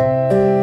Música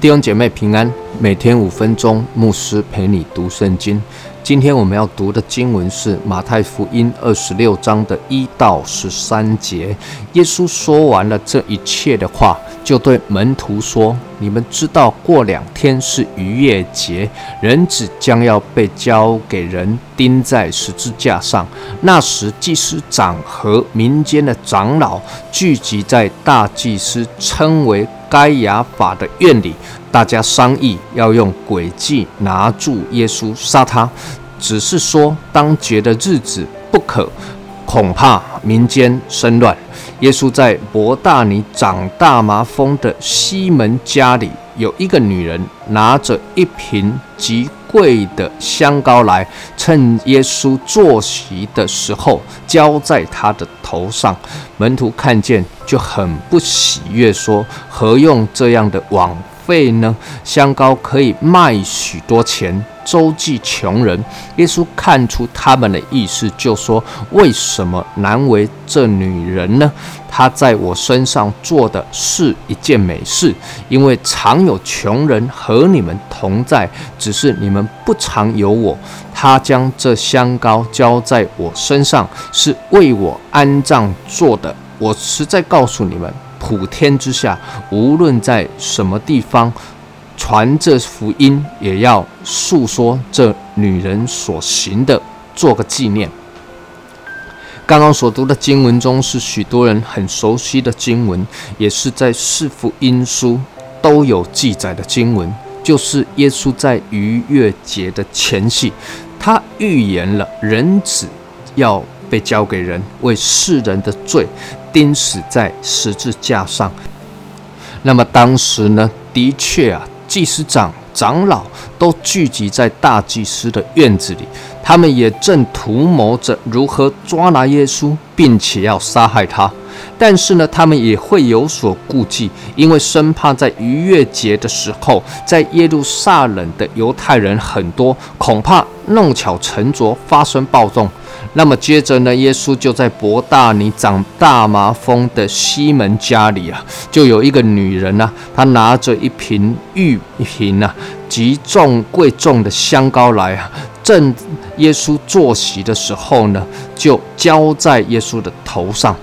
弟兄姐妹平安，每天五分钟，牧师陪你读圣经。今天我们要读的经文是马太福音二十六章的一到十三节。耶稣说完了这一切的话，就对门徒说：“你们知道，过两天是逾越节，人子将要被交给人钉在十字架上。那时，祭司长和民间的长老聚集在大祭司称为。”该亚法的院里，大家商议要用诡计拿住耶稣杀他，只是说当节的日子不可，恐怕民间生乱。耶稣在伯大尼长大麻风的西门家里，有一个女人拿着一瓶极贵的香膏来，趁耶稣坐席的时候浇在他的头上。门徒看见。就很不喜悦，说何用这样的枉费呢？香膏可以卖许多钱，周济穷人。耶稣看出他们的意思，就说：为什么难为这女人呢？她在我身上做的是一件美事，因为常有穷人和你们同在，只是你们不常有我。她将这香膏浇在我身上，是为我安葬做的。我实在告诉你们，普天之下，无论在什么地方传这福音，也要诉说这女人所行的，做个纪念。刚刚所读的经文中，是许多人很熟悉的经文，也是在四福音书都有记载的经文，就是耶稣在逾越节的前夕，他预言了人子要被交给人，为世人的罪。钉死在十字架上。那么当时呢，的确啊，祭司长、长老都聚集在大祭司的院子里，他们也正图谋着如何抓拿耶稣，并且要杀害他。但是呢，他们也会有所顾忌，因为生怕在逾越节的时候，在耶路撒冷的犹太人很多，恐怕弄巧成拙，发生暴动。那么接着呢，耶稣就在伯大尼长大麻风的西门家里啊，就有一个女人呢，她拿着一瓶玉一瓶啊，极重贵重的香膏来啊，正耶稣坐席的时候呢，就浇在耶稣的头上。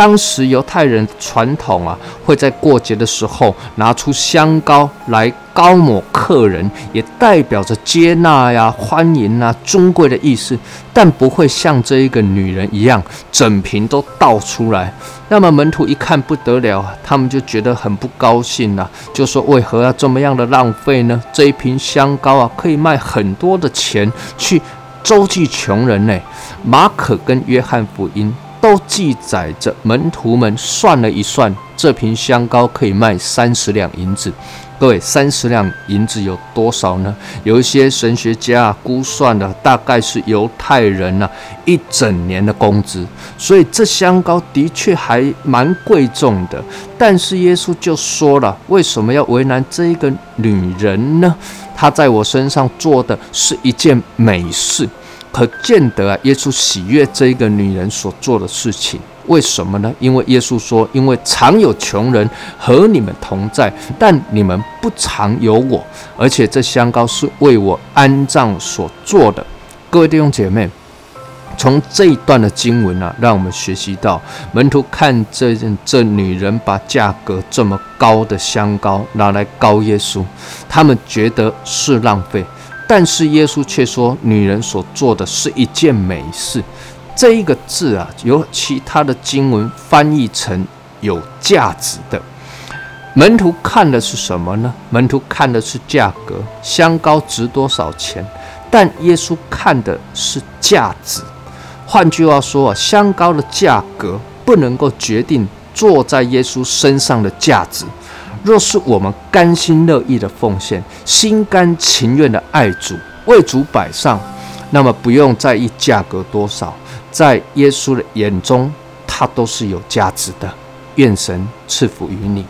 当时犹太人传统啊，会在过节的时候拿出香膏来膏抹客人，也代表着接纳呀、欢迎啊、尊贵的意思，但不会像这一个女人一样，整瓶都倒出来。那么门徒一看不得了啊，他们就觉得很不高兴了，就说：为何要这么样的浪费呢？这一瓶香膏啊，可以卖很多的钱去周济穷人呢。马可跟约翰福音。都记载着门徒们算了一算，这瓶香膏可以卖三十两银子。各位，三十两银子有多少呢？有一些神学家估算的，大概是犹太人呢一整年的工资。所以这香膏的确还蛮贵重的。但是耶稣就说了，为什么要为难这一个女人呢？她在我身上做的是一件美事。可见得啊，耶稣喜悦这一个女人所做的事情，为什么呢？因为耶稣说：“因为常有穷人和你们同在，但你们不常有我。而且这香膏是为我安葬所做的。”各位弟兄姐妹，从这一段的经文啊，让我们学习到门徒看这这女人把价格这么高的香膏拿来膏耶稣，他们觉得是浪费。但是耶稣却说，女人所做的是一件美事。这一个字啊，由其他的经文翻译成有价值的。门徒看的是什么呢？门徒看的是价格，香膏值多少钱？但耶稣看的是价值。换句话说啊，香膏的价格不能够决定坐在耶稣身上的价值。若是我们甘心乐意的奉献，心甘情愿的爱主，为主摆上，那么不用在意价格多少，在耶稣的眼中，它都是有价值的。愿神赐福于你。